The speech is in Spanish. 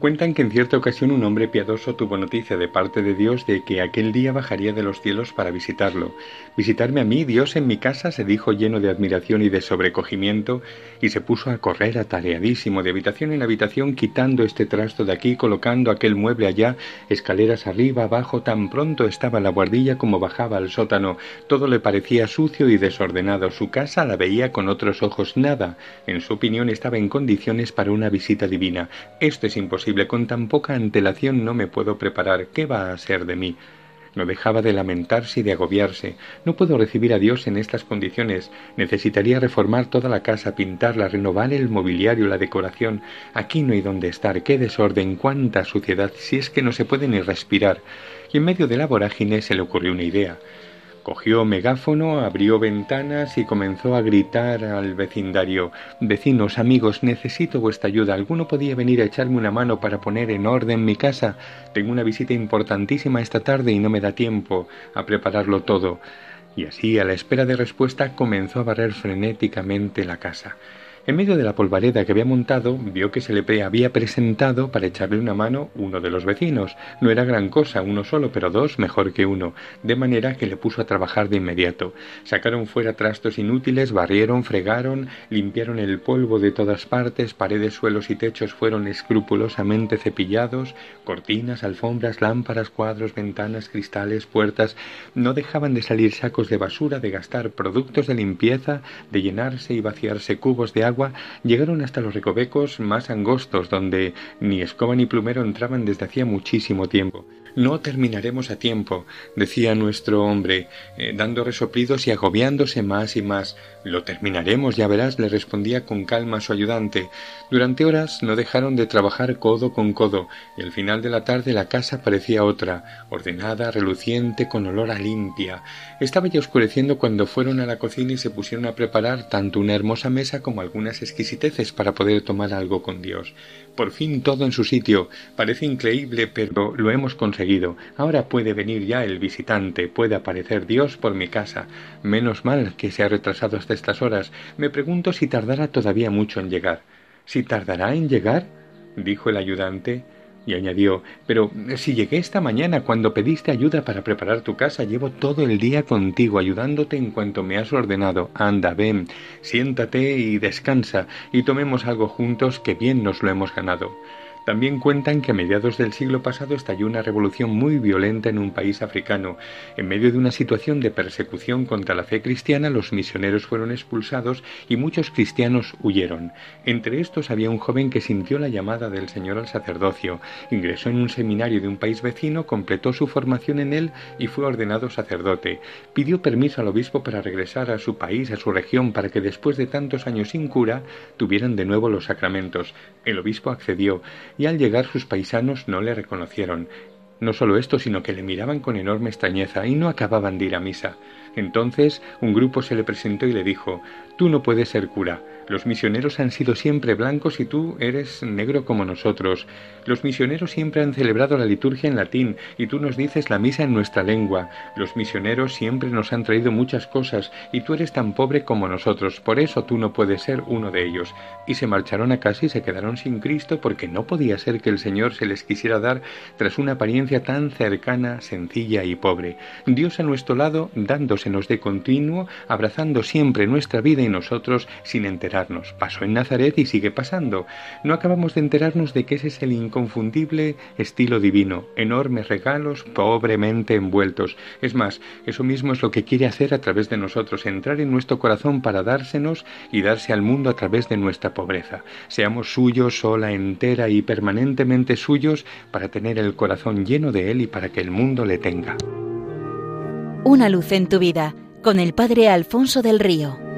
Cuentan que en cierta ocasión un hombre piadoso tuvo noticia de parte de Dios de que aquel día bajaría de los cielos para visitarlo. Visitarme a mí, Dios en mi casa, se dijo lleno de admiración y de sobrecogimiento, y se puso a correr atareadísimo de habitación en habitación, quitando este trasto de aquí, colocando aquel mueble allá, escaleras arriba, abajo, tan pronto estaba la guardilla como bajaba al sótano. Todo le parecía sucio y desordenado. Su casa la veía con otros ojos. Nada, en su opinión, estaba en condiciones para una visita divina. Esto es imposible con tan poca antelación no me puedo preparar. ¿Qué va a ser de mí? No dejaba de lamentarse y de agobiarse. No puedo recibir a Dios en estas condiciones. Necesitaría reformar toda la casa, pintarla, renovar el mobiliario, la decoración. Aquí no hay donde estar. Qué desorden, cuánta suciedad, si es que no se puede ni respirar. Y en medio de la vorágine se le ocurrió una idea. Cogió megáfono, abrió ventanas y comenzó a gritar al vecindario Vecinos, amigos, necesito vuestra ayuda. ¿Alguno podía venir a echarme una mano para poner en orden mi casa? Tengo una visita importantísima esta tarde y no me da tiempo a prepararlo todo. Y así, a la espera de respuesta, comenzó a barrer frenéticamente la casa. En medio de la polvareda que había montado, vio que se le había presentado para echarle una mano uno de los vecinos. No era gran cosa, uno solo, pero dos mejor que uno, de manera que le puso a trabajar de inmediato. Sacaron fuera trastos inútiles, barrieron, fregaron, limpiaron el polvo de todas partes, paredes, suelos y techos fueron escrupulosamente cepillados, cortinas, alfombras, lámparas, cuadros, ventanas, cristales, puertas, no dejaban de salir sacos de basura, de gastar productos de limpieza, de llenarse y vaciarse cubos de agua llegaron hasta los recovecos más angostos donde ni escoba ni plumero entraban desde hacía muchísimo tiempo. No terminaremos a tiempo, decía nuestro hombre, eh, dando resoplidos y agobiándose más y más. Lo terminaremos, ya verás, le respondía con calma su ayudante. Durante horas no dejaron de trabajar codo con codo, y al final de la tarde la casa parecía otra, ordenada, reluciente, con olor a limpia. Estaba ya oscureciendo cuando fueron a la cocina y se pusieron a preparar tanto una hermosa mesa como algunas exquisiteces para poder tomar algo con Dios. Por fin todo en su sitio. Parece increíble, pero lo hemos conseguido. Ahora puede venir ya el visitante, puede aparecer Dios por mi casa. Menos mal que se ha retrasado hasta estas horas. Me pregunto si tardará todavía mucho en llegar. ¿Si tardará en llegar? dijo el ayudante. Y añadió, pero si llegué esta mañana cuando pediste ayuda para preparar tu casa, llevo todo el día contigo ayudándote en cuanto me has ordenado. Anda, ven, siéntate y descansa, y tomemos algo juntos que bien nos lo hemos ganado. También cuentan que a mediados del siglo pasado estalló una revolución muy violenta en un país africano. En medio de una situación de persecución contra la fe cristiana, los misioneros fueron expulsados y muchos cristianos huyeron. Entre estos había un joven que sintió la llamada del Señor al sacerdocio, ingresó en un seminario de un país vecino, completó su formación en él y fue ordenado sacerdote. Pidió permiso al obispo para regresar a su país, a su región, para que después de tantos años sin cura tuvieran de nuevo los sacramentos. El obispo accedió y al llegar sus paisanos no le reconocieron. No solo esto, sino que le miraban con enorme extrañeza y no acababan de ir a misa. Entonces un grupo se le presentó y le dijo Tú no puedes ser cura. Los misioneros han sido siempre blancos y tú eres negro como nosotros. Los misioneros siempre han celebrado la liturgia en latín y tú nos dices la misa en nuestra lengua. Los misioneros siempre nos han traído muchas cosas y tú eres tan pobre como nosotros. Por eso tú no puedes ser uno de ellos. Y se marcharon a casa y se quedaron sin Cristo porque no podía ser que el Señor se les quisiera dar tras una apariencia tan cercana, sencilla y pobre. Dios a nuestro lado, dándosenos de continuo, abrazando siempre nuestra vida y nosotros sin Pasó en Nazaret y sigue pasando. No acabamos de enterarnos de que ese es el inconfundible estilo divino, enormes regalos pobremente envueltos. Es más, eso mismo es lo que quiere hacer a través de nosotros, entrar en nuestro corazón para dársenos y darse al mundo a través de nuestra pobreza. Seamos suyos sola, entera y permanentemente suyos para tener el corazón lleno de Él y para que el mundo le tenga. Una luz en tu vida con el Padre Alfonso del Río.